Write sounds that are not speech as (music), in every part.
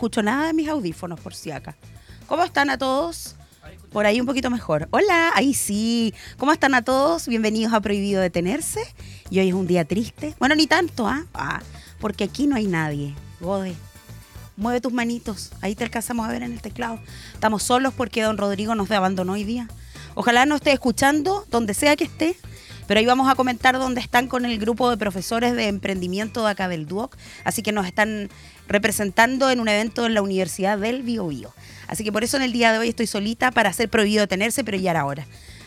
escucho nada de mis audífonos por si acá. ¿Cómo están a todos? Por ahí un poquito mejor. Hola, ahí sí. ¿Cómo están a todos? Bienvenidos a Prohibido Detenerse. Y hoy es un día triste. Bueno, ni tanto, ¿ah? Porque aquí no hay nadie. Gode. Mueve tus manitos. Ahí te alcanzamos a ver en el teclado. Estamos solos porque don Rodrigo nos abandonó hoy día. Ojalá nos esté escuchando donde sea que esté. Pero ahí vamos a comentar dónde están con el grupo de profesores de emprendimiento de acá del DUOC. Así que nos están representando en un evento en la Universidad del Biobío. Así que por eso en el día de hoy estoy solita para hacer prohibido tenerse, pero ya era hora.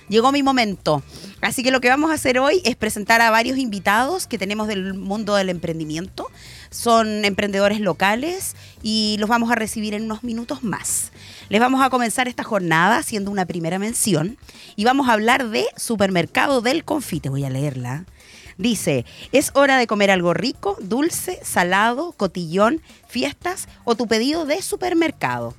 Llegó mi momento. Así que lo que vamos a hacer hoy es presentar a varios invitados que tenemos del mundo del emprendimiento. Son emprendedores locales y los vamos a recibir en unos minutos más. Les vamos a comenzar esta jornada haciendo una primera mención y vamos a hablar de Supermercado del Confite. Voy a leerla. Dice, es hora de comer algo rico, dulce, salado, cotillón, fiestas o tu pedido de supermercado.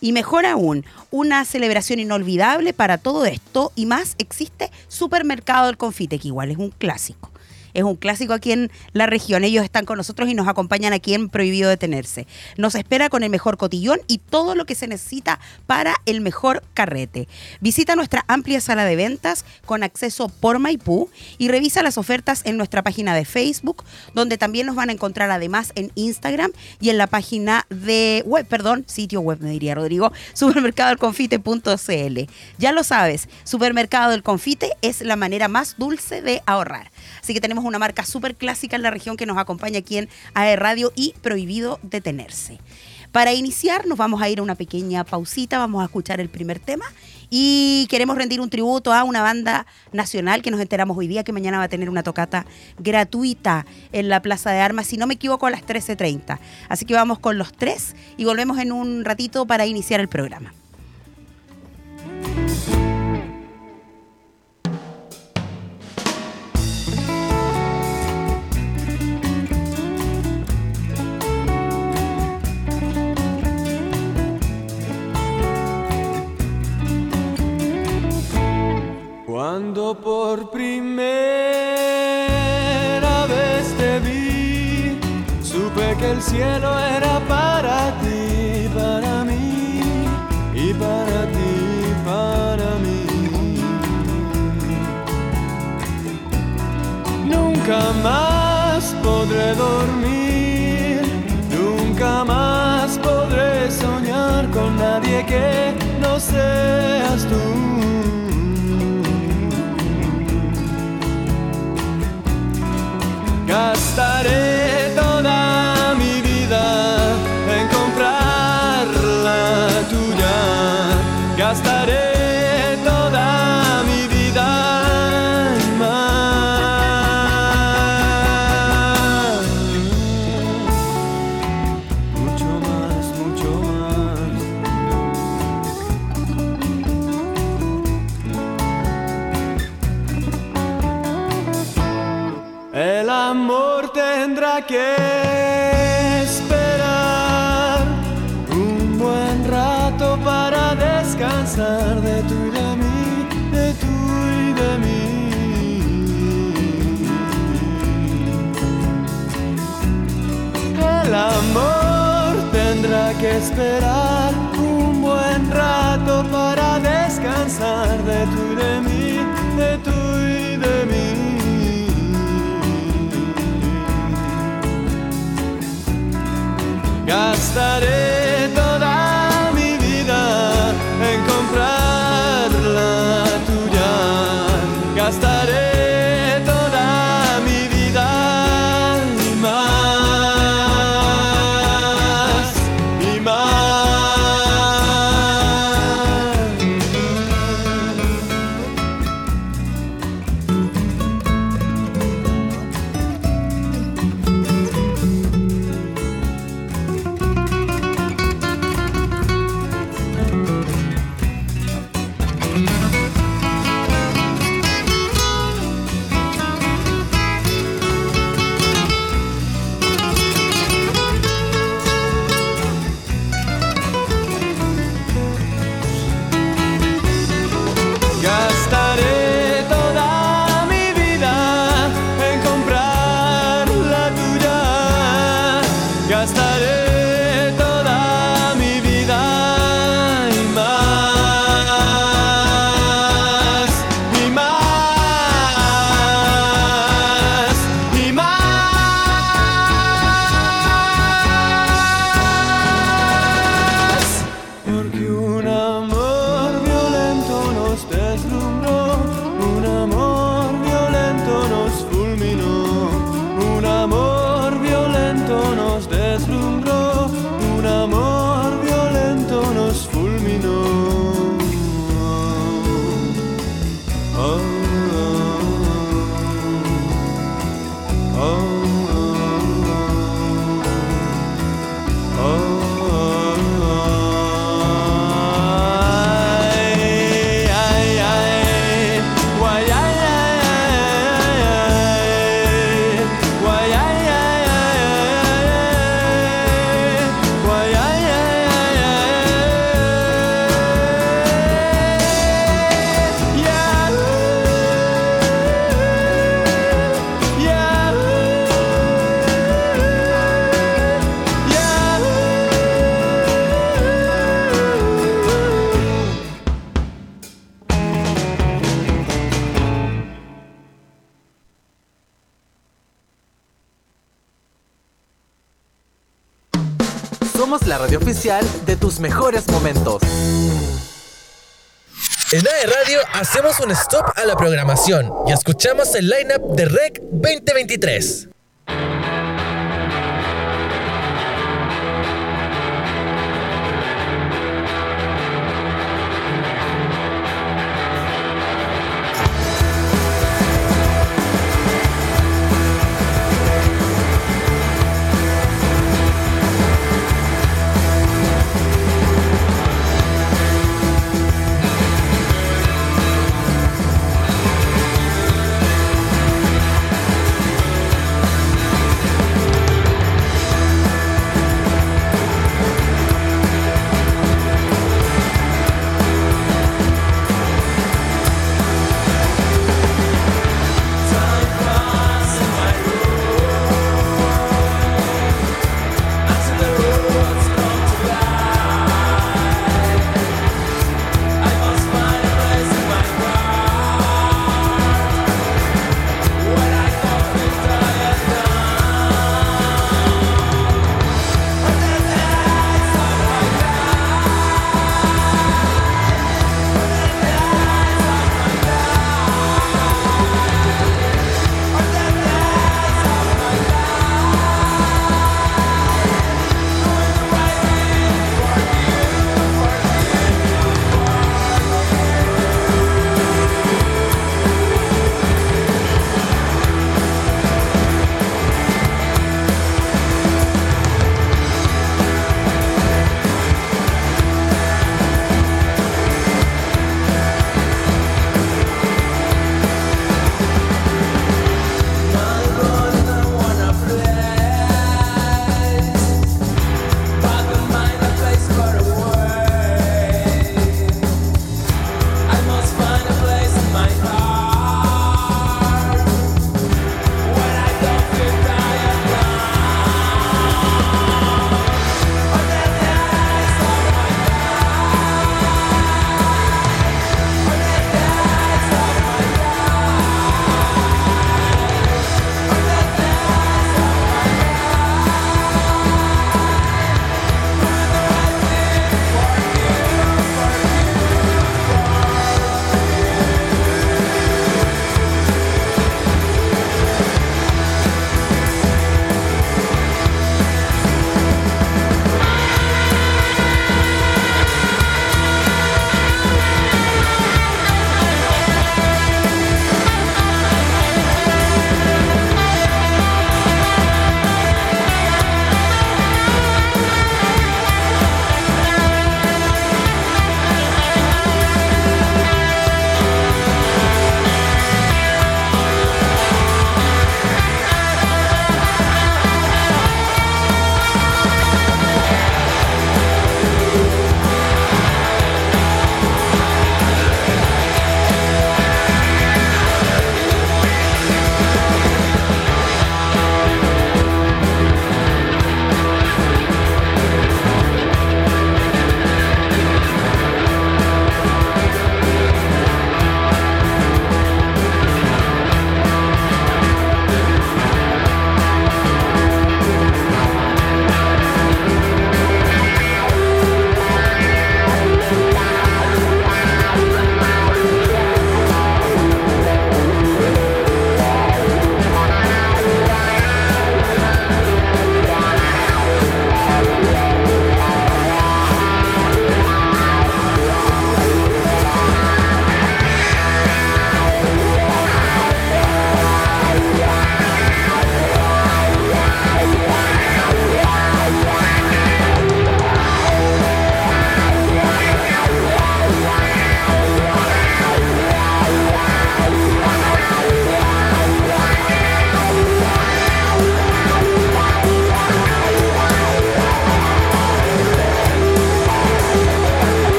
Y mejor aún, una celebración inolvidable para todo esto y más existe Supermercado del Confite, que igual es un clásico es un clásico aquí en la región. Ellos están con nosotros y nos acompañan aquí en Prohibido Detenerse. Nos espera con el mejor cotillón y todo lo que se necesita para el mejor carrete. Visita nuestra amplia sala de ventas con acceso por Maipú y revisa las ofertas en nuestra página de Facebook, donde también nos van a encontrar además en Instagram y en la página de web, perdón, sitio web me diría Rodrigo, (laughs) supermercadodelconfite.cl. Ya lo sabes, Supermercado del Confite es la manera más dulce de ahorrar. Así que tenemos una marca súper clásica en la región que nos acompaña aquí en AE Radio y prohibido detenerse. Para iniciar nos vamos a ir a una pequeña pausita, vamos a escuchar el primer tema y queremos rendir un tributo a una banda nacional que nos enteramos hoy día que mañana va a tener una tocata gratuita en la Plaza de Armas, si no me equivoco, a las 13.30. Así que vamos con los tres y volvemos en un ratito para iniciar el programa. Cuando por primera vez te vi, supe que el cielo era para ti, para mí, y para ti, para mí. Nunca más podré dormir, nunca más podré soñar con nadie que no seas tú. Que esperar un buen rato para descansar de tú y de mí, de tú y de mí. Gastaré la radio oficial de tus mejores momentos. En AE Radio hacemos un stop a la programación y escuchamos el lineup de REC 2023.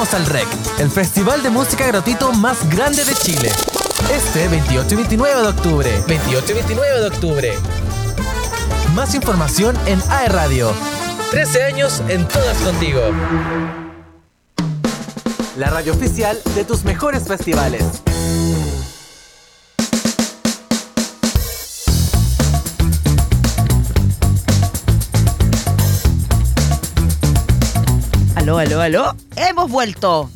Al REC, el festival de música gratuito más grande de Chile. Este 28 y 29 de octubre. 28 y 29 de octubre. Más información en AE Radio. 13 años en todas contigo. La radio oficial de tus mejores festivales. Aló, aló, aló. Hemos vuelto.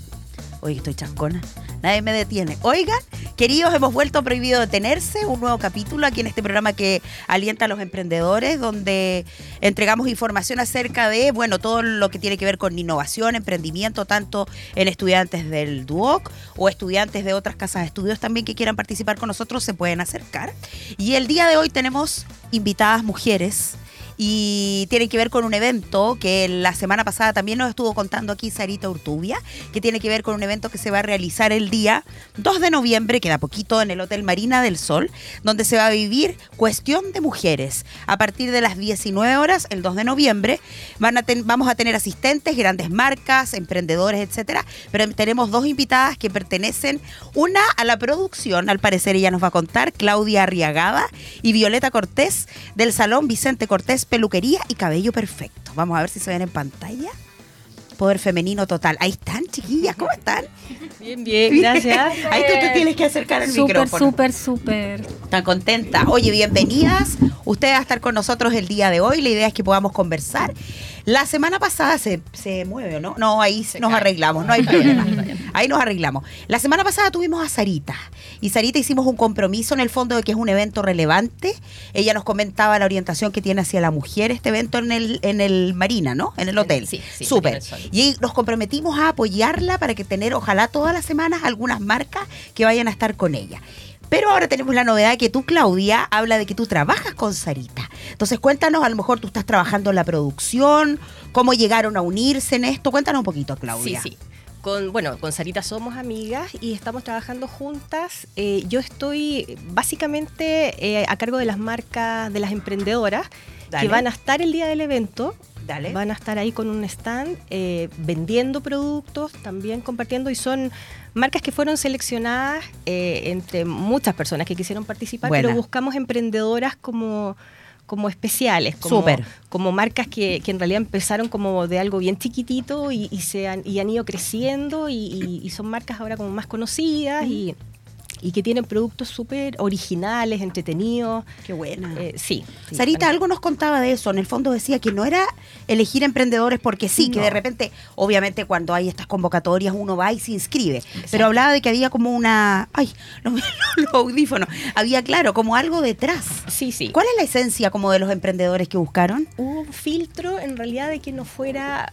Oye, estoy chascona. Nadie me detiene. Oigan, queridos, hemos vuelto a Prohibido Detenerse, un nuevo capítulo aquí en este programa que alienta a los emprendedores, donde entregamos información acerca de, bueno, todo lo que tiene que ver con innovación, emprendimiento, tanto en estudiantes del DUOC o estudiantes de otras casas de estudios también que quieran participar con nosotros, se pueden acercar. Y el día de hoy tenemos invitadas mujeres y tiene que ver con un evento que la semana pasada también nos estuvo contando aquí Sarita Urtubia, que tiene que ver con un evento que se va a realizar el día 2 de noviembre, queda poquito, en el Hotel Marina del Sol, donde se va a vivir Cuestión de Mujeres. A partir de las 19 horas, el 2 de noviembre, van a vamos a tener asistentes, grandes marcas, emprendedores, etcétera, pero tenemos dos invitadas que pertenecen, una a la producción, al parecer ella nos va a contar, Claudia Arriagada y Violeta Cortés, del Salón Vicente Cortés Peluquería y Cabello Perfecto. Vamos a ver si se ven en pantalla. Poder femenino total. Ahí están, chiquillas, ¿cómo están? Bien, bien, gracias. (laughs) Ahí tú te tienes que acercar al Súper, micrófono. súper, súper. Está contenta. Oye, bienvenidas. Ustedes a estar con nosotros el día de hoy. La idea es que podamos conversar. La semana pasada se, se mueve, ¿o ¿no? No, ahí nos arreglamos, no hay problema. Ahí nos arreglamos. La semana pasada tuvimos a Sarita. Y Sarita hicimos un compromiso en el fondo de que es un evento relevante. Ella nos comentaba la orientación que tiene hacia la mujer este evento en el, en el Marina, ¿no? En el hotel. Sí, sí, Súper. Y nos comprometimos a apoyarla para que tener, ojalá todas las semanas, algunas marcas que vayan a estar con ella. Pero ahora tenemos la novedad que tú, Claudia, habla de que tú trabajas con Sarita. Entonces cuéntanos, a lo mejor tú estás trabajando en la producción, cómo llegaron a unirse en esto. Cuéntanos un poquito, Claudia. Sí, sí. Con, bueno, con Sarita somos amigas y estamos trabajando juntas. Eh, yo estoy básicamente eh, a cargo de las marcas de las emprendedoras Dale. que van a estar el día del evento. Dale. Van a estar ahí con un stand eh, vendiendo productos, también compartiendo y son marcas que fueron seleccionadas eh, entre muchas personas que quisieron participar, Buena. pero buscamos emprendedoras como como especiales, como, Súper. como marcas que, que en realidad empezaron como de algo bien chiquitito y, y se han, y han ido creciendo y, y- y son marcas ahora como más conocidas y, y que tienen productos súper originales, entretenidos. Qué buena. Eh, sí. sí, Sarita, algo nos contaba de eso. En el fondo decía que no era elegir emprendedores porque sí, que de repente, obviamente, cuando hay estas convocatorias uno va y se inscribe. Pero hablaba de que había como una. Ay, los, (laughs) los audífonos. Había, claro, como algo detrás. Sí, sí. ¿Cuál es la esencia como de los emprendedores que buscaron? Hubo un filtro en realidad de que no fuera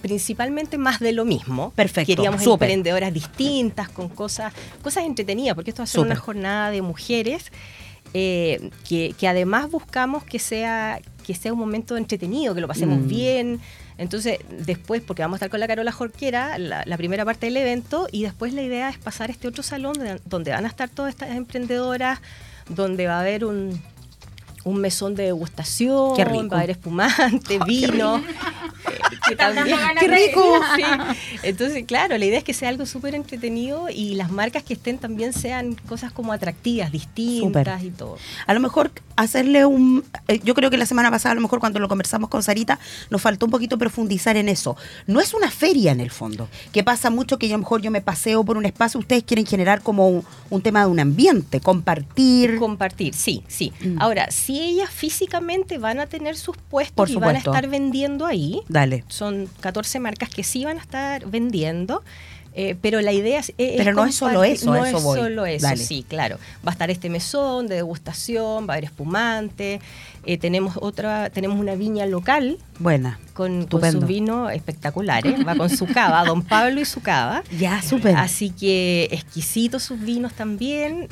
principalmente más de lo mismo. Perfecto, Queríamos emprendedoras distintas, con cosas, cosas entretenidas, porque esto va a ser una jornada de mujeres eh, que, que además buscamos que sea, que sea un momento entretenido, que lo pasemos Mm. bien. Entonces, después, porque vamos a estar con la Carola Jorquera, la, la primera parte del evento, y después la idea es pasar a este otro salón de- donde van a estar todas estas emprendedoras, donde va a haber un, un mesón de degustación, va a haber espumante, (laughs) vino. Que también- ¡Qué rico! Sí. Entonces, claro, la idea es que sea algo súper entretenido y las marcas que estén también sean cosas como atractivas, distintas y todo. A lo mejor hacerle un... eh, Yo creo que la semana pasada, a lo mejor cuando lo conversamos con Sarita, nos faltó un poquito profundizar en eso. No es una feria en el fondo, que pasa mucho que yo, a lo mejor yo me paseo por un espacio, ustedes quieren generar como un, un tema de un ambiente, compartir. Compartir, sí, sí. Mm. Ahora, si ellas físicamente van a tener sus puestos Por y van a estar vendiendo ahí, Dale. Son 14 marcas que sí van a estar vendiendo. eh, pero la idea es, es Pero no es solo eso, no eso es voy. solo eso, Dale. sí, claro. Va a estar este mesón de degustación, va a haber espumante, eh, tenemos otra, tenemos una viña local Buena. con, con sus vinos espectaculares, va con su cava, Don Pablo y su cava. (laughs) Ya, súper. Así que exquisitos sus vinos también.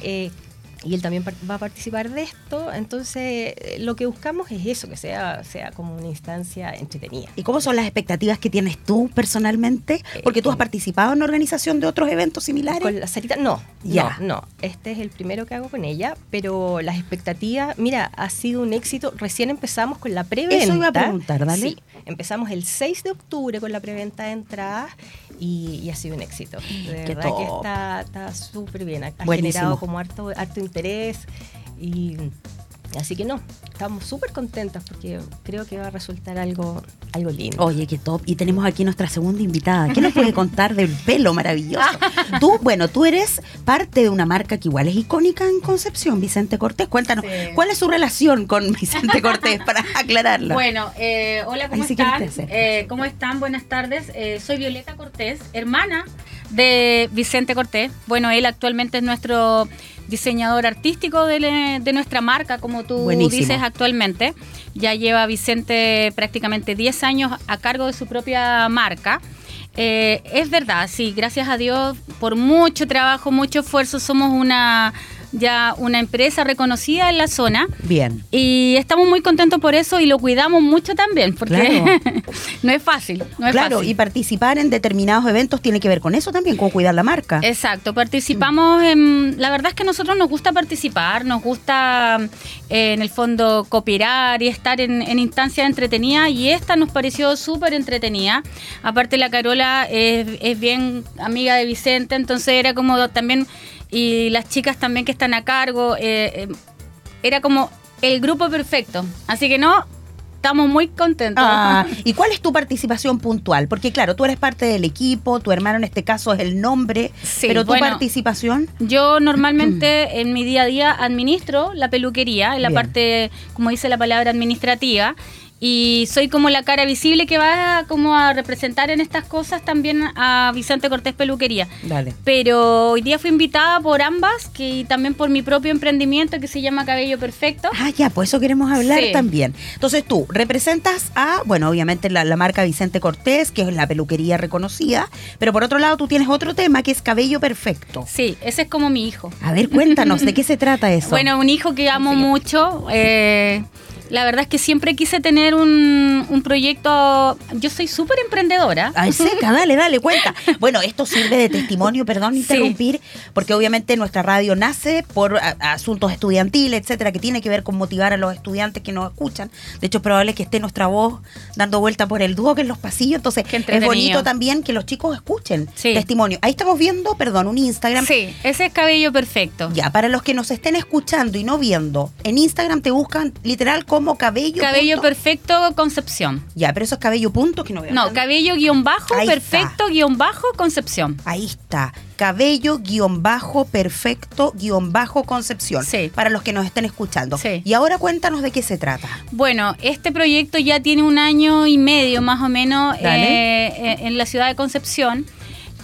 Eh, y él también va a participar de esto. Entonces, eh, lo que buscamos es eso, que sea, sea como una instancia entretenida. ¿Y cómo son las expectativas que tienes tú personalmente? Porque tú has participado en organización de otros eventos similares. Con la Sarita, no, Ya. no, no. Este es el primero que hago con ella, pero las expectativas, mira, ha sido un éxito. Recién empezamos con la preventa. Eso iba a preguntar, dale. Sí, empezamos el 6 de octubre con la preventa de entradas y, y ha sido un éxito. De Qué verdad que top. está está súper bien. Ha, ha Buenísimo. generado como harto, harto interés y así que no, estamos súper contentas porque creo que va a resultar algo, algo lindo. Oye, qué top. Y tenemos aquí nuestra segunda invitada. ¿Qué nos puede contar del pelo maravilloso? (laughs) Tú, bueno, tú eres parte de una marca que igual es icónica en Concepción, Vicente Cortés. Cuéntanos, Sí. ¿cuál es su relación con Vicente Cortés para aclararla? Bueno, eh, hola, ¿cómo Ahí sí que están? acercas. Eh, ¿Cómo están? Buenas tardes. Eh, soy Violeta Cortés, hermana de Vicente Cortés. Bueno, él actualmente es nuestro diseñador artístico de, le- de nuestra marca, como tú Buenísimo. dices actualmente. Ya lleva Vicente prácticamente 10 años a cargo de su propia marca. Eh, es verdad, sí, gracias a Dios, por mucho trabajo, mucho esfuerzo, somos una ya una empresa reconocida en la zona. Bien. Y estamos muy contentos por eso y lo cuidamos mucho también, porque (laughs) no es fácil. No es claro, fácil. y participar en determinados eventos tiene que ver con eso también, con cuidar la marca. Exacto, participamos en... La verdad es que a nosotros nos gusta participar, nos gusta eh, en el fondo cooperar y estar en, en instancias entretenidas y esta nos pareció súper entretenida. Aparte la Carola es, es bien amiga de Vicente, entonces era como también... Y las chicas también que están a cargo, eh, eh, era como el grupo perfecto. Así que no, estamos muy contentos. Ah, (laughs) ¿Y cuál es tu participación puntual? Porque claro, tú eres parte del equipo, tu hermano en este caso es el nombre, Sí, pero tu bueno. participación... Yo normalmente (clears throat) en mi día a día administro la peluquería, en la Bien. parte, como dice la palabra, administrativa. Y soy como la cara visible que va como a representar en estas cosas también a Vicente Cortés Peluquería. Dale. Pero hoy día fui invitada por ambas que, y también por mi propio emprendimiento que se llama Cabello Perfecto. Ah, ya, pues eso queremos hablar Sí. también. Entonces tú representas a, bueno, obviamente la, la marca Vicente Cortés, que es la peluquería reconocida, pero por otro lado tú tienes otro tema que es cabello perfecto. Sí, ese es como mi hijo. A ver, cuéntanos, ¿de qué se (laughs) trata eso? Bueno, un hijo que amo mucho. eh, la verdad es que siempre quise tener un, un proyecto. Yo soy súper emprendedora. Ay, seca, dale, dale, cuenta. (laughs) Bueno, esto sirve de testimonio, perdón Sí. interrumpir, porque obviamente nuestra radio nace por asuntos estudiantiles, etcétera, que tiene que ver con motivar a los estudiantes que nos escuchan. De hecho, es probable que esté nuestra voz dando vuelta por el dúo que en los pasillos. Entonces, es bonito también que los chicos escuchen Sí. testimonio. Ahí estamos viendo, perdón, un Instagram. Sí, ese es cabello perfecto. Ya, para los que nos estén escuchando y no viendo, en Instagram te buscan literal como cabello. Cabello punto- perfecto Concepción. Ya, pero eso es cabello punto que no veo. No, cabello guion bajo Ahí perfecto guion bajo Concepción. Ahí está. Cabello guion bajo perfecto guion bajo Concepción. Sí. Para los que nos estén escuchando. Sí. Y ahora cuéntanos de qué se trata. Bueno, este proyecto ya tiene un año y medio más o menos eh, en la ciudad de Concepción.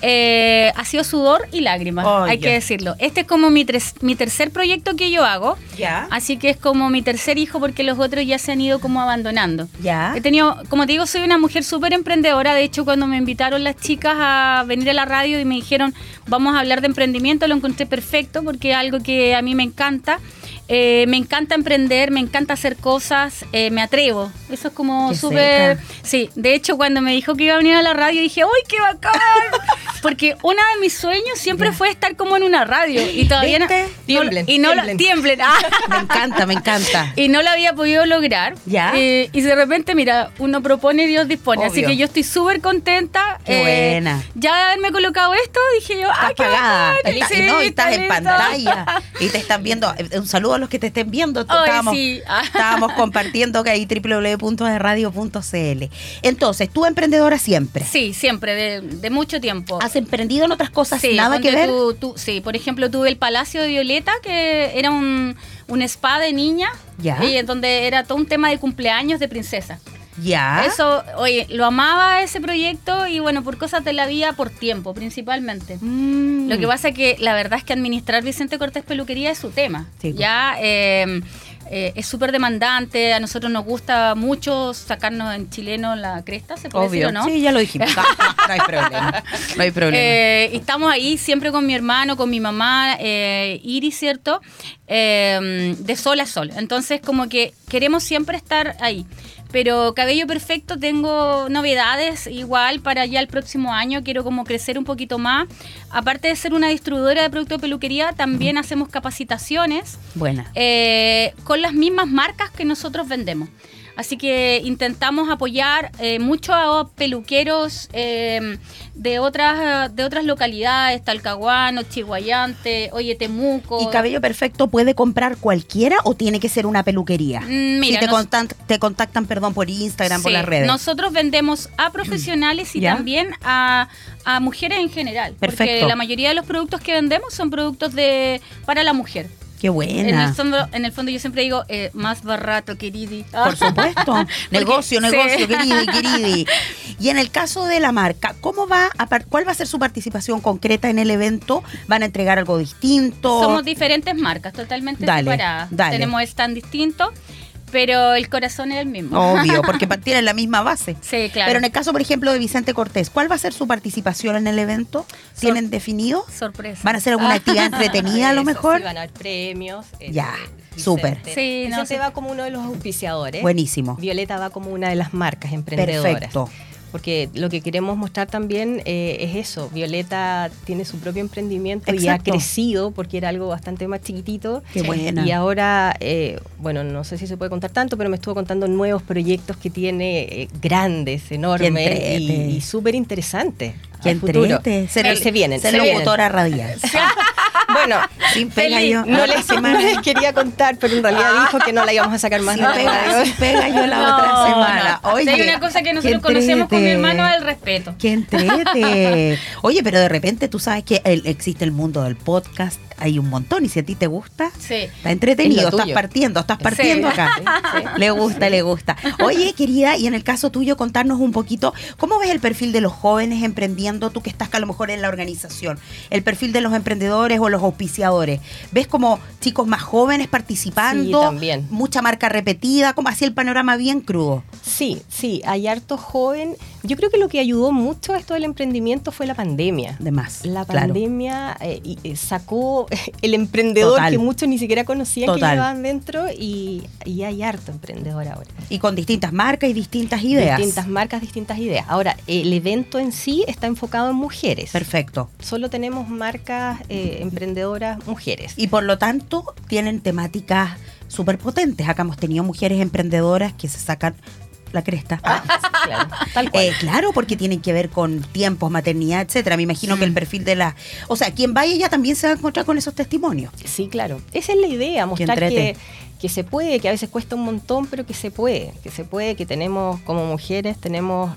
Eh, ha sido sudor y lágrimas, Oh, hay que decirlo. Este es como mi, tres- mi tercer proyecto que yo hago. Ya. Así que es como mi tercer hijo porque los otros ya se han ido como abandonando. Ya. He tenido, como te digo, soy una mujer súper emprendedora. De hecho, cuando me invitaron las chicas a venir a la radio y me dijeron, vamos a hablar de emprendimiento, lo encontré perfecto porque es algo que a mí me encanta. Eh, me encanta emprender, me encanta hacer cosas, eh, me atrevo. Eso es como súper... Sí, de hecho, cuando me dijo que iba a venir a la radio, dije, ¡ay, qué bacán! (laughs) Porque uno de mis sueños siempre fue estar como en una radio. Y todavía no... Tiemblen, y no lo- tiemblen. tiemblen. ah. (laughs) Me encanta, me encanta. y no lo había podido lograr. Ya. Eh, y de repente, mira, uno propone y Dios dispone. Así que yo estoy súper contenta. Qué buena. Ya de haberme colocado esto, dije yo, ¡ah, qué pagada. bacán! Está- Sí, y no, y estás está en pantalla. Y te están viendo. Eh, Un saludo a los que te estén viendo. Estábamos, sí. (laughs) Estábamos compartiendo que ahí www.radio.cl. Entonces, tú emprendedora siempre. Sí, siempre, de, de mucho tiempo. ¿Has emprendido en otras cosas Sí, nada que ver? tú- tú- sí, por ejemplo, tuve el Palacio de Violeta, que era un, un spa de niña. Ya. Y en donde era todo un tema de cumpleaños de princesa. Ya. Eso, oye, lo amaba ese proyecto y bueno, por cosas de la vida, por tiempo principalmente. Mm. Lo que pasa es que la verdad es que administrar Vicente Cortés Peluquería es su tema. Sí, pues. Ya, eh, eh, es súper demandante. A nosotros nos gusta mucho sacarnos en chileno la cresta, ¿se puede Obvio. decir o no? Sí, ya lo dijimos. (laughs) No, hay problema. No hay problema. Eh, estamos ahí siempre con mi hermano, con mi mamá, eh, Iris, ¿cierto? Eh, de sol a sol. Entonces, como que queremos siempre estar ahí. Pero Cabello Perfecto tengo novedades igual para ya el próximo año. Quiero como crecer un poquito más. Aparte de ser una distribuidora de productos de peluquería, también hacemos capacitaciones Buena. eh, con las mismas marcas que nosotros vendemos. Así que intentamos apoyar eh, mucho a peluqueros eh, de otras de otras localidades, Talcahuano, Chihuayante, Oye Temuco. ¿Y cabello perfecto puede comprar cualquiera o tiene que ser una peluquería? Mm, mira, si te, nos- contan- te contactan, perdón, por Instagram, por las redes. Nosotros vendemos a profesionales y ¿Ya? también a, a mujeres en general. Porque Perfecto. la mayoría de los productos que vendemos son productos de para la mujer. Qué En buena. el, fondo, en el fondo yo siempre digo, eh, más barato, queridi. Por supuesto. (laughs) negocio, sí. negocio, queridi, queridi. (laughs) Y en el caso de la marca, ¿cómo va a ¿cuál va a ser su participación concreta en el evento? ¿Van a entregar algo distinto? Somos diferentes marcas, totalmente Dale, separadas. dale. Tenemos stand distinto, pero el corazón es el mismo. Obvio, porque (laughs) tienen la misma base. Sí, claro. Pero en el caso, por ejemplo, de Vicente Cortés, ¿cuál va a ser su participación en el evento? ¿Tienen definido? Sorpresa. ¿Van a hacer alguna actividad (laughs) entretenida a lo mejor? Sí, van a haber premios. eh, Ya, súper. Sí, no, Vicente sí. va como uno de los auspiciadores. Buenísimo. Violeta va como una de las marcas emprendedoras. Perfecto. Porque lo que queremos mostrar también eh, es eso. Violeta tiene su propio emprendimiento y ha crecido porque era algo bastante más chiquitito. Qué buena. Y ahora, eh, bueno, no sé si se puede contar tanto, pero me estuvo contando nuevos proyectos que tiene eh, grandes, enormes y, y súper interesantes. Qué entrete. Ser, Eh, se vienen, ser se locutora radial. (laughs) Bueno, Sin pega feliz. yo. no la les, no les quería contar, pero en realidad dijo que no la íbamos a sacar más Sin de la pega, (laughs) sin pega yo la No, otra semana. no. Oye, Si hay una cosa que nosotros conocemos con mi hermano el respeto. Qué entrete. (laughs) Oye, pero de repente tú sabes que el- existe el mundo del podcast, hay un montón y si a ti te gusta, Sí. está entretenido, Es estás partiendo, estás partiendo Sí. acá. Sí. Le gusta, le gusta. Oye, querida, y en el caso tuyo, contarnos un poquito, ¿cómo ves el perfil de los jóvenes emprendiendo, tú que estás a lo mejor en la organización? El perfil de los emprendedores o los auspiciadores. ¿Ves como chicos más jóvenes participando? Sí, también. Mucha marca repetida, como así el panorama bien crudo. Sí, sí, hay harto joven. Yo creo que lo que ayudó mucho a esto del emprendimiento fue la pandemia. De más. La pandemia eh, eh, sacó (laughs) el emprendedor Total. que muchos ni siquiera conocían Total. que llevaban dentro y, y hay harto emprendedor ahora. Y con distintas marcas y distintas ideas. Distintas marcas, distintas ideas. Ahora, el evento en sí está enfocado en mujeres. Perfecto. Solo tenemos marcas eh, emprendedoras mujeres. Y por lo tanto, tienen temáticas súper potentes. Acá hemos tenido mujeres emprendedoras que se sacan la cresta. Claro, tal cual. Eh, claro, porque tienen que ver con tiempos, maternidad, etcétera. Me imagino que el perfil de la. O sea, quien vaya ya también se va a encontrar con esos testimonios. Sí, claro. Esa es la idea, mostrar que, que se puede, que a veces cuesta un montón, pero que se puede, que se puede, que tenemos como mujeres, tenemos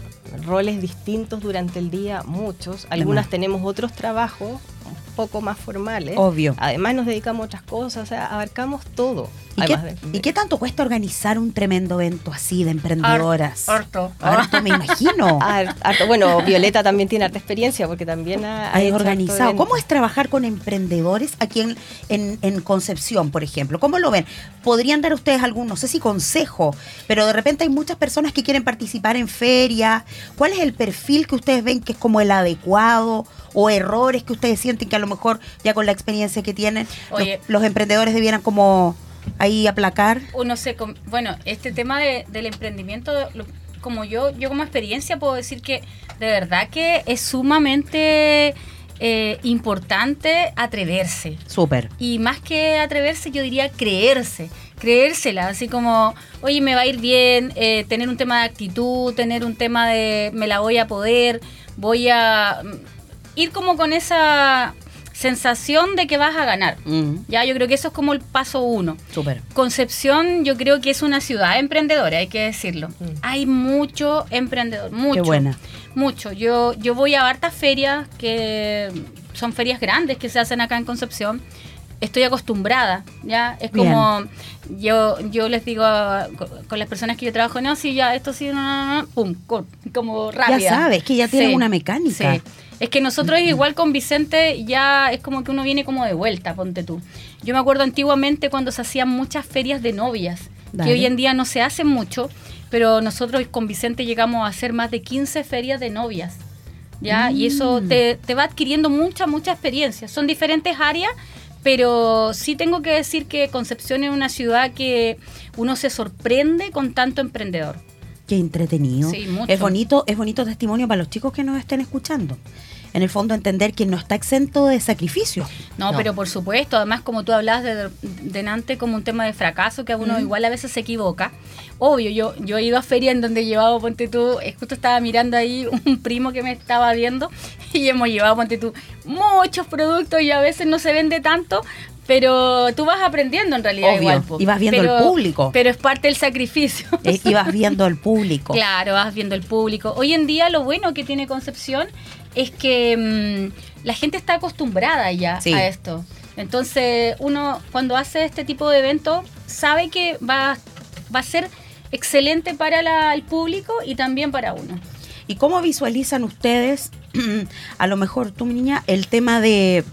roles distintos durante el día, muchos. Algunas tenemos otros trabajos un poco más formales. Obvio. Además nos dedicamos a otras cosas, o sea, abarcamos todo. ¿Y qué, de- y qué tanto cuesta organizar un tremendo evento así de emprendedoras? Harto. Harto, me imagino. (laughs) Har- harto- bueno, Violeta también tiene harta experiencia porque también ha, organizado. ¿Cómo es trabajar con emprendedores aquí en, en- en Concepción, por ejemplo? ¿Cómo lo ven? ¿Podrían dar ustedes algún, no sé si consejo, pero de repente hay muchas personas que quieren participar en ferias? ¿Cuál es el perfil que ustedes ven que es como el adecuado? ¿O errores que ustedes sienten que a lo mejor ya con la experiencia que tienen los- Oye. los, emprendedores debieran como ahí aplacar? uno se bueno este tema de- del emprendimiento lo- como yo yo como experiencia puedo decir que de verdad que es sumamente eh, importante atreverse Súper. y más que atreverse yo diría creerse creérsela así como oye me va a ir bien eh, tener un tema de actitud tener un tema de me la voy a poder voy a ir como con esa sensación de que vas a ganar ya yo creo que eso es como el paso uno Súper. Concepción yo creo que es una ciudad emprendedora, hay que decirlo. Mm. Hay mucho emprendedor, mucho. Qué buena. Mucho. Yo, yo voy a hartas ferias que son ferias grandes que se hacen acá en Concepción. estoy acostumbrada, ¿ya? Es Bien. como, yo yo les digo a- con, con las personas que yo trabajo, no, sí, ya, esto sí, no, no, no, pum, co- como rápida. sabes, que ya tiene una mecánica. Sí. Es que nosotros igual con Vicente ya es como que uno viene como de vuelta, ponte tú. Yo me acuerdo antiguamente cuando se hacían muchas ferias de novias, Dale. que hoy en día no se hacen mucho, pero nosotros con Vicente llegamos a hacer más de 15 ferias de novias. ¿Ya? Y eso Mm. te, te va adquiriendo mucha, mucha experiencia. Son diferentes áreas, pero sí tengo que decir que Concepción es una ciudad que uno se sorprende con tanto emprendedor. Qué entretenido. Sí, mucho. Es bonito, es bonito testimonio para los chicos que nos estén escuchando. En el fondo entender que no está exento de sacrificio. No, pero por supuesto, además como tú hablabas de, delante como un tema de fracaso, que a uno igual a veces se equivoca. Obvio, yo, yo he ido a ferias en donde he llevado, ponte tú, eh, justo estaba mirando ahí un primo que me estaba viendo (laughs) y hemos llevado, ponte tú, muchos productos y a veces no se vende tanto, pero tú vas aprendiendo en realidad Obvio, igual. po. y vas viendo el público. Pero es parte del sacrificio. Eh, y vas viendo al público. Claro, vas viendo el público. Hoy en día lo bueno que tiene Concepción es que mm, la gente está acostumbrada ya Sí. a esto. Entonces uno cuando hace este tipo de eventos sabe que va, va a ser excelente para la- el público y también para uno. ¿Y cómo visualizan ustedes, (clears throat) a lo mejor tú, mi niña, el tema de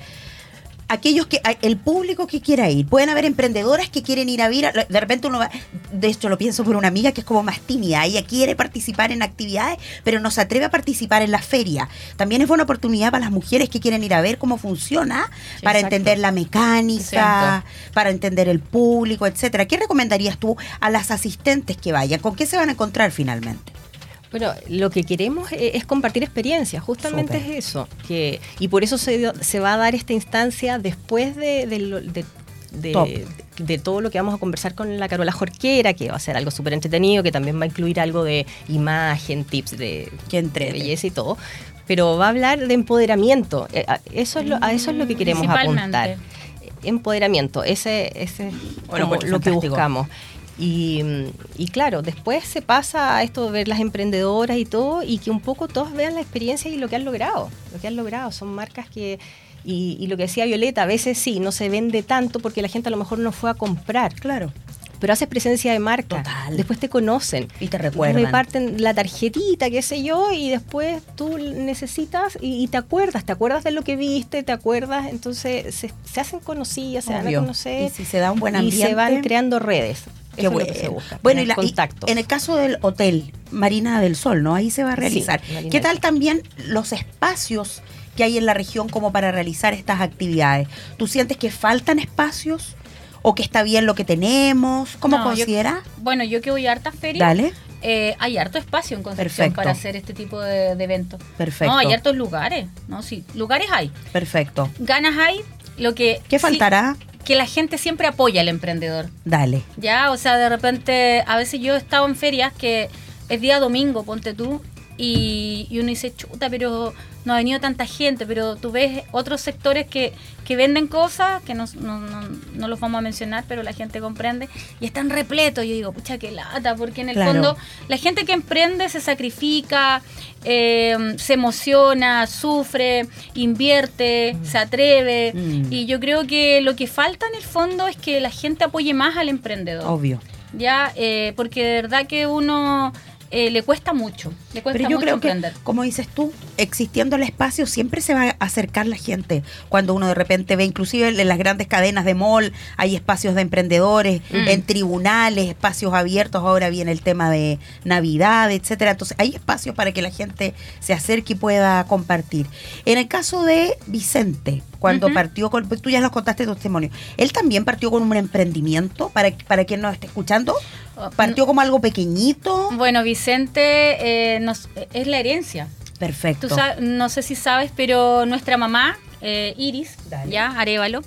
aquellos que, el público que quiera ir? Pueden haber emprendedoras que quieren ir a ver, de repente uno va, de hecho lo pienso por una amiga que es como más tímida, ella quiere participar en actividades, pero no se atreve a participar en la feria. También es buena oportunidad para las mujeres que quieren ir a ver cómo funciona, Sí, para exacto. entender la mecánica, para entender el público, etcétera. ¿Qué recomendarías tú a las asistentes que vayan? ¿Con qué se van a encontrar finalmente? Bueno, lo que queremos e- es compartir experiencias, justamente es eso. Que, y por eso se, va a dar esta instancia después de, de lo- de- de- Top. de todo lo que vamos a conversar con la Carola Jorquera, que va a ser algo súper entretenido, que también va a incluir algo de imagen, tips de, entrete. belleza y todo. Pero va a hablar de empoderamiento. Eh, a- Eso es lo, a eso es lo que queremos Principalmente. apuntar. Empoderamiento, ese, ese es Bueno, lo que buscamos. Y, y claro, después se pasa a esto de ver las emprendedoras y todo, y que un poco todos vean la experiencia y lo que han logrado. Lo que han logrado son marcas que. Y, y lo que decía Violeta, a veces sí, no se vende tanto porque la gente a lo mejor no fue a comprar, Claro. pero haces presencia de marca. Total. Después te conocen. Y te recuerdan. Reparten la tarjetita, qué sé yo, y después tú necesitas y, y te acuerdas, te acuerdas de lo que viste, te acuerdas, entonces se, se hacen conocidas, se van a conocer. Y si se da un buen Y se van ambiente. creando redes. Qué Eso es bueno. lo que se busca. Bueno, y, en el caso del hotel Marina del Sol, ¿no? Ahí se va a realizar. ¿Qué tal también los espacios que hay en la región como para realizar estas actividades? ¿Tú sientes que faltan espacios o que está bien lo que tenemos? ¿Cómo No, yo- consideras? Bueno, yo que voy a hartas ferias, Dale. eh, hay harto espacio en Concepción Perfecto. para hacer este tipo de, de eventos. Perfecto. No, hay hartos lugares, ¿no? Sí, lugares hay. Perfecto. Ganas hay, lo que... ¿Qué sí, faltará? que la gente siempre apoya al emprendedor. Dale. Ya, o sea, de repente, a veces yo he estado en ferias que es día domingo, ponte tú, y, y uno dice, chuta, pero no ha venido tanta gente, pero tú ves otros sectores que, que venden cosas, que no, no, no- no los vamos a mencionar, pero la gente comprende, y están repletos. Yo digo, pucha, qué lata, porque en el Claro. fondo la gente que emprende se sacrifica, eh, se emociona, sufre, invierte, se atreve, Mm. y yo creo que lo que falta en el fondo es que la gente apoye más al emprendedor. Obvio. Ya, eh, porque de verdad que uno eh, le cuesta mucho, le cuesta Pero yo mucho creo que, como dices tú, existiendo el espacio, siempre se va a acercar la gente. Cuando uno de repente ve, inclusive en las grandes cadenas de mall, hay espacios de emprendedores, Mm. en tribunales, espacios abiertos, ahora viene el tema de Navidad, etcétera. Entonces, hay espacios para que la gente se acerque y pueda compartir. En el caso de Vicente, cuando partió con, tú ya nos contaste tu testimonio, él también partió con un emprendimiento, para, para quien nos esté escuchando, Oh, partió como algo pequeñito. Bueno, Vicente eh, nos- es la herencia. Perfecto. Tú no sé si sabes, pero nuestra mamá, eh, Iris, Dale. ya, Arevalo,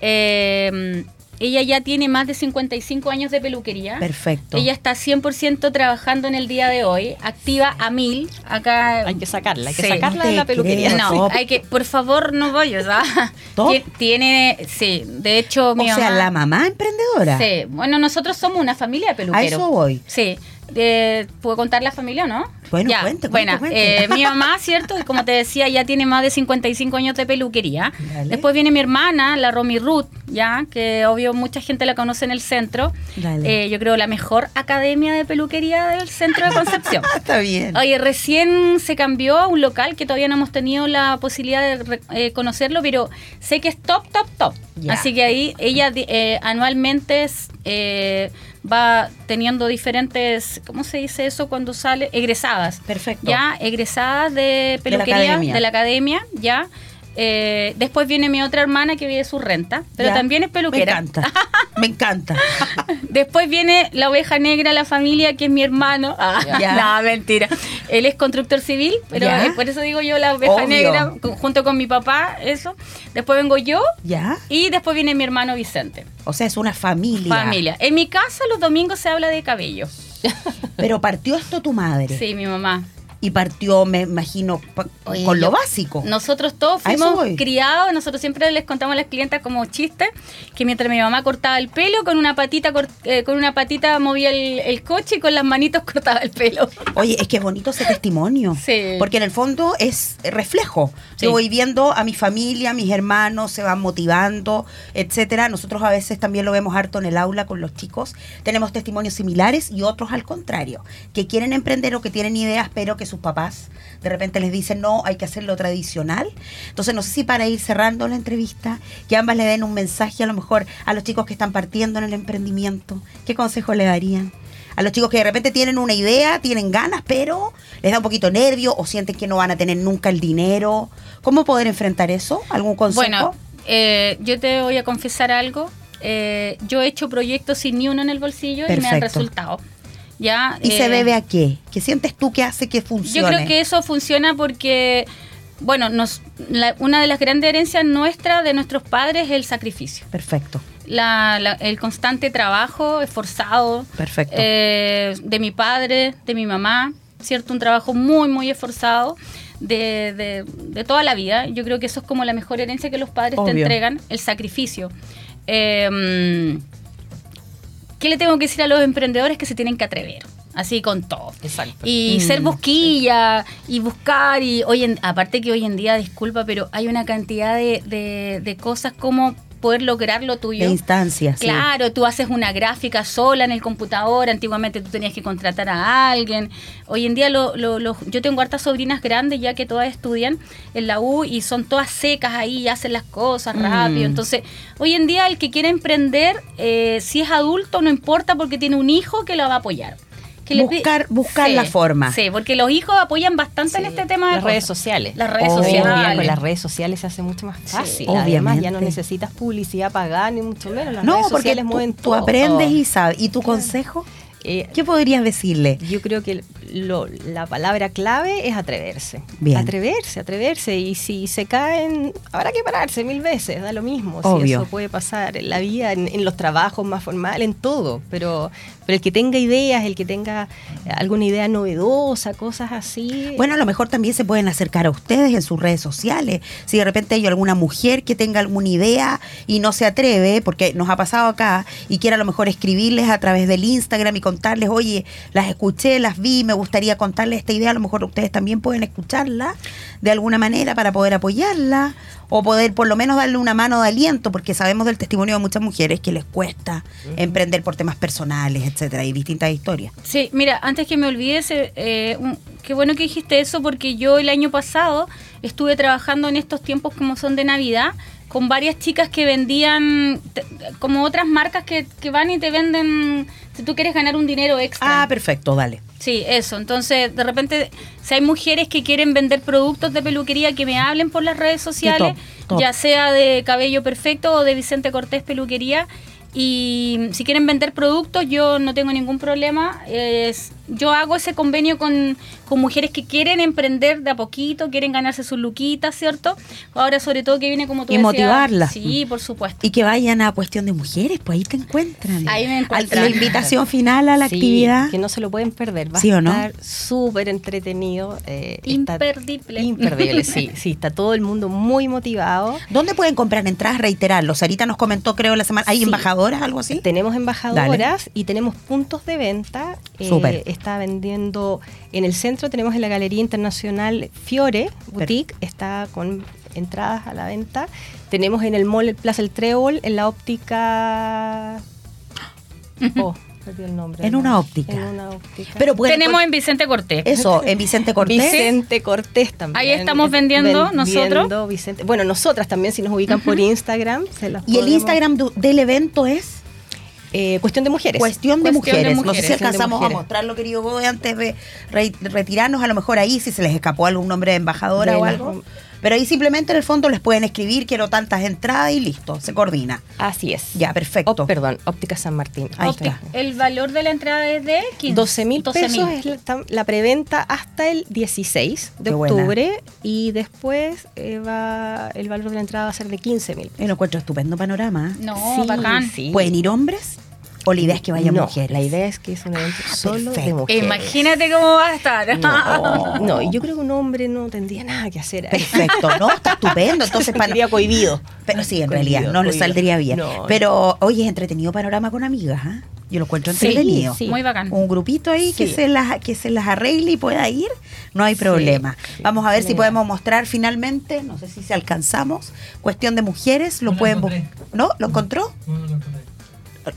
eh, ella ya tiene más de 55 años de peluquería. Perfecto. Ella está 100% trabajando en el día de hoy, activa a mil. Acá Hay que sacarla, hay que Sí. sacarla de la peluquería. creo. No, Top. hay que, por favor, no vayas. ¿ah? (laughs) Top. Tie- Tiene, sí, de hecho, o sea, la mamá emprendedora. Sí, bueno, nosotros somos una familia de A peluqueros. eso voy. Sí, eh, ¿puedo contar la familia o no? Bueno, Ya, cuente, cuente. Eh, mi mamá, ¿cierto? Y como te decía, ya tiene más de 55 años de peluquería. Dale. Después viene mi hermana, la Romy Ruth, ya, que obvio mucha gente la conoce en el centro. Eh, yo creo la mejor academia de peluquería del centro de Concepción. (laughs) Está bien. Oye, recién se cambió a un local que todavía no hemos tenido la posibilidad de eh, conocerlo, pero sé que es top, top, top. Ya. Así que ahí ella anualmente es, va teniendo diferentes, ¿cómo se dice eso cuando sale? Egresadas. Perfecto. Ya, egresadas de la peluquería academia. de la academia, ya. Eh, después viene mi otra hermana que vive su renta, pero Ya. también es peluquera. Me encanta. (laughs) Me encanta. Después viene la oveja negra, la familia, que es mi hermano. Ah, Ya. (laughs) no, mentira. Él es constructor civil, pero eh, por eso digo yo la oveja Obvio. negra, junto con mi papá, eso. Después vengo yo ¿Ya? y después viene mi hermano Vicente. O sea, es una familia. Familia. En mi casa los domingos se habla de cabello. Pero partió esto tu madre. Sí, mi mamá. Y partió, me imagino, Oye, con lo básico. Nosotros todos fuimos criados, nosotros siempre les contamos a las clientas como chiste, que mientras mi mamá cortaba el pelo, con una patita eh, con una patita movía el, el coche y con las manitos (laughs) cortaba el pelo. Oye, es que es bonito ese testimonio. Sí. Porque en el fondo es reflejo. Sí. Yo voy viendo a mi familia, a mis hermanos, se van motivando, etcétera. Nosotros a veces también lo vemos harto en el aula con los chicos. Tenemos testimonios similares y otros al contrario, que quieren emprender o que tienen ideas, pero que sus papás de repente les dicen, no, hay que hacerlo tradicional. Entonces, no sé si para ir cerrando la entrevista, que ambas le den un mensaje a lo mejor a los chicos que están partiendo en el emprendimiento. ¿Qué consejo le darían? A los chicos que de repente tienen una idea, tienen ganas, pero les da un poquito nervio o sienten que no van a tener nunca el dinero. ¿Cómo poder enfrentar eso? ¿Algún consejo? Bueno, eh, yo te voy a confesar algo. Eh, yo he hecho proyectos sin ni uno en el bolsillo y me han resultado. ¿Ya? ¿Y se Eh, debe a qué? ¿Qué sientes tú que hace que Yo funcione? creo que eso funciona porque, bueno, nos, la- una de las grandes herencias nuestras, de nuestros padres, es el sacrificio. Perfecto, La- la- el constante trabajo esforzado perfecto. eh, de mi padre, de mi mamá, ¿cierto? Un trabajo muy, muy esforzado de, de- de toda la vida. Yo creo que eso es como la mejor herencia que los padres Obvio. te entregan, el sacrificio. Eh, ¿Qué le tengo que decir a los emprendedores? Que se tienen que atrever. Así con todo. Exacto. Y Mm, ser busquilla y buscar. Y hoy en, aparte que hoy en día, disculpa, pero hay una cantidad de, de- de cosas como poder lograr lo tuyo. de instancias. sí. Claro, tú haces una gráfica sola en el computador, antiguamente tú tenías que contratar a alguien. Hoy en día lo, lo- lo- yo tengo hartas sobrinas grandes ya que todas estudian en la U y son todas secas ahí y hacen las cosas Mm. rápido. Entonces, hoy en día el que quiere emprender, eh, si es adulto, no importa porque tiene un hijo que lo va a apoyar. Que Buscar- buscar la forma. Sí, porque los hijos apoyan bastante en este tema de las redes sociales. Las redes sociales. con las redes sociales se hace mucho más fácil. Obviamente. ya no necesitas publicidad pagada ni mucho menos. Las No, redes porque sociales tú, mueven tú todo. aprendes y sabes. ¿Y tu consejo? Eh, ¿Qué podrías decirle? Yo creo que lo- la palabra clave es atreverse. Bien. Atreverse, atreverse. Y si se caen, habrá que pararse mil veces, da lo mismo. Si Obvio. eso puede pasar en la vida, en, en los trabajos más formales, en todo. Pero, pero el que tenga ideas, el que tenga eh, alguna idea novedosa, cosas así. Bueno, a lo mejor también se pueden acercar a ustedes en sus redes sociales. Si de repente hay alguna mujer que tenga alguna idea y no se atreve, porque nos ha pasado acá, y quiera a lo mejor escribirles a través del Instagram y contarles, oye, las escuché, las vi, me gustaría contarles esta idea, a lo mejor ustedes también pueden escucharla de alguna manera para poder apoyarla o poder por lo menos darle una mano de aliento, porque sabemos del testimonio de muchas mujeres que les cuesta emprender por temas personales, etcétera, y distintas historias. Sí, mira, antes que me olvides, eh, eh, un- qué bueno que dijiste eso porque yo el año pasado estuve trabajando en estos tiempos como son de Navidad con varias chicas que vendían como otras marcas que, que van y te venden si tú quieres ganar un dinero extra. Ah, perfecto, dale. Sí, eso. Entonces, de repente, si hay mujeres que quieren vender productos de peluquería, que me hablen por las redes sociales, top, top. ya sea de Cabello Perfecto o de Vicente Cortés Peluquería. Y si quieren vender productos, yo no tengo ningún problema. Es- yo hago ese convenio con, con mujeres que quieren emprender de a poquito, quieren ganarse sus luquitas, ¿cierto? Ahora, sobre todo, que viene como tú Y decías- motivarlas. Sí, por supuesto. Y que vayan a Cuestión de Mujeres, pues ahí te encuentran. Ahí me encuentran. La invitación final a la Sí, actividad. Que no se lo pueden perder. Va ¿Sí a o no? estar súper entretenido. eh, Imperdible. Imperdible, sí. (laughs) Sí, está todo el mundo muy motivado. ¿Dónde pueden comprar entradas? Reiterarlo. Sarita nos comentó, creo, la semana. ¿Hay Sí. embajadoras, algo así? Tenemos embajadoras y tenemos puntos de venta. Eh, Súper. Está vendiendo en el centro, tenemos en la Galería Internacional Fiore Boutique, está con entradas a la venta. Tenemos en el mall el Plaza El Trébol, en la óptica... Oh, perdí el nombre. En una óptica. En una óptica. Pero Tenemos en Vicente Cortés. Eso, en Vicente Cortés. Vicente Cortés también. Ahí estamos vendiendo nosotros. Vicente. Bueno, nosotras también, si nos ubican por Instagram. se las Y el Instagram del evento es Eh, cuestión de mujeres. Cuestión de, Cuestión de mujeres. No sé mujeres. si alcanzamos a mujeres. mostrarlo, querido Godoy, antes de re- retirarnos. A lo mejor ahí, si se les escapó algún nombre de embajadora De o algo. Pero ahí simplemente en el fondo les pueden escribir, quiero tantas entradas y listo, se coordina. Así es. Ya, perfecto. Oh, perdón, Óptica San Martín. Ahí Óptica. está. El valor de la entrada es de 15, 12 mil 12.000. pesos es la, la preventa hasta el 16 de Qué buena. octubre y después eh, va el valor de la entrada va a ser de 15 mil. Y lo encuentro estupendo panorama. No, Sí, bacán. sí. ¿Pueden ir hombres? ¿O la idea es que vayan no, mujeres? La idea es que es un evento solo de perfecto. mujeres. Imagínate cómo va a estar. No, (laughs) no, y yo creo que un hombre no tendría nada que hacer ahí. Perfecto, ¿no? Está estupendo. Entonces, (laughs) para Estaría cohibido. Pero sí, en Cohibido, realidad, no le saldría bien. No, Pero, oye, es entretenido panorama con amigas, ¿ah? Yo lo encuentro Sí, entretenido. sí. Muy bacán. Un grupito ahí que Sí. se las que se las arregle y pueda ir, no hay Sí, problema. sí, Vamos a ver si podemos mostrar finalmente, no sé si se alcanzamos, cuestión de mujeres, lo No pueden. ¿No? ¿Lo encontró? No, no lo encontré.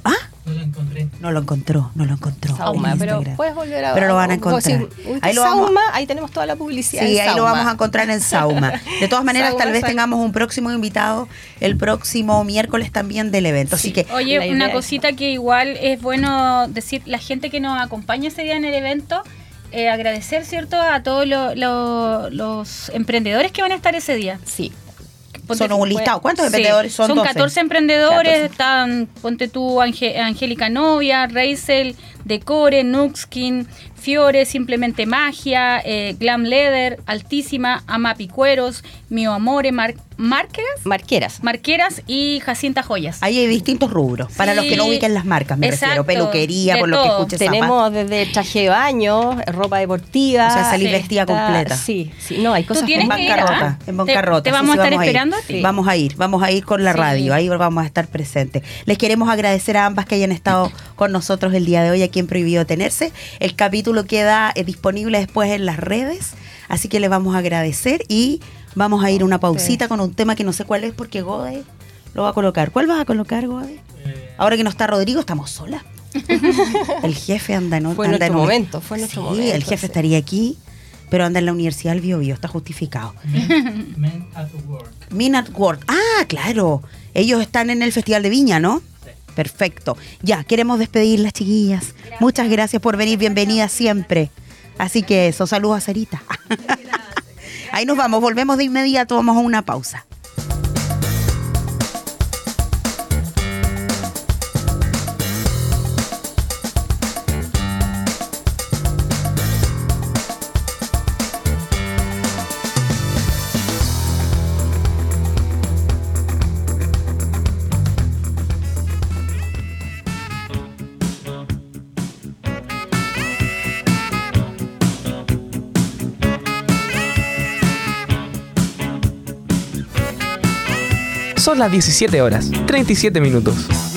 ¿Ah? No lo encontré. No lo encontró, no lo encontró. Sauma, en pero puedes volver a Pero lo van a encontrar. uy, Ahí lo vamos- Sauma, ahí tenemos toda la publicidad. Sí, en ahí lo vamos a encontrar en Sauma. De todas (laughs) maneras, Sauma, tal vez Sauma. tengamos un próximo invitado el próximo miércoles también del evento. Así que Oye, una es- cosita que igual es bueno decir, la gente que nos acompaña ese día en el evento, eh, agradecer, ¿cierto?, a todos lo- lo- los emprendedores que van a estar ese día. Sí. Son un listado. ¿Cuántos sí, emprendedores son? Son 12. 14 emprendedores. 14. Están, ponte tú, Ange- Angélica Novia, Reisel, Decore, Nuxkin, Fiore, Simplemente Magia, eh, Glam Leather, Altísima, Amapi Cueros, Mio Amore, Mar Márqueras, Marqueras. Marqueras y Jacinta Joyas. ahí hay distintos rubros. Para los que no ubiquen las marcas, me Exacto. refiero. Peluquería, De por lo que escuches. Tenemos desde traje de baño, ropa deportiva. O sea, salir sí, vestida está- completa. Sí, sí, no, hay cosas tienes En bancarrota, ¿ah? en Te- bancarrota. te sí, vamos a sí, estar ir. esperando. Sí. Vamos a ir, vamos a ir con la Sí. radio, ahí vamos a estar presentes. Les queremos agradecer a ambas que hayan estado (laughs) con nosotros el día de hoy aquí en Prohibido Tenerse. El capítulo queda eh, disponible después en las redes, así que les vamos a agradecer y vamos a ir a una pausita con un tema que no sé cuál es porque Gode lo va a colocar. ¿Cuál vas a colocar, Gode? Eh, Ahora que no está Rodrigo, estamos solas. (laughs) el jefe anda en Fue anda nuestro en un- momento, fue nuestro Sí, momento, el jefe sí. estaría aquí, pero anda en la Universidad del Bio Bio, está justificado. Men, Men at Work. Men at Work. Ah, claro. Ellos están en el Festival de Viña, ¿no? Perfecto. Ya, queremos despedirlas, chiquillas. Muchas gracias por venir, bienvenidas siempre. Así que eso, saludos a Sarita. Ahí nos vamos, volvemos de inmediato, vamos a una pausa. Las 17 horas, 37 minutos.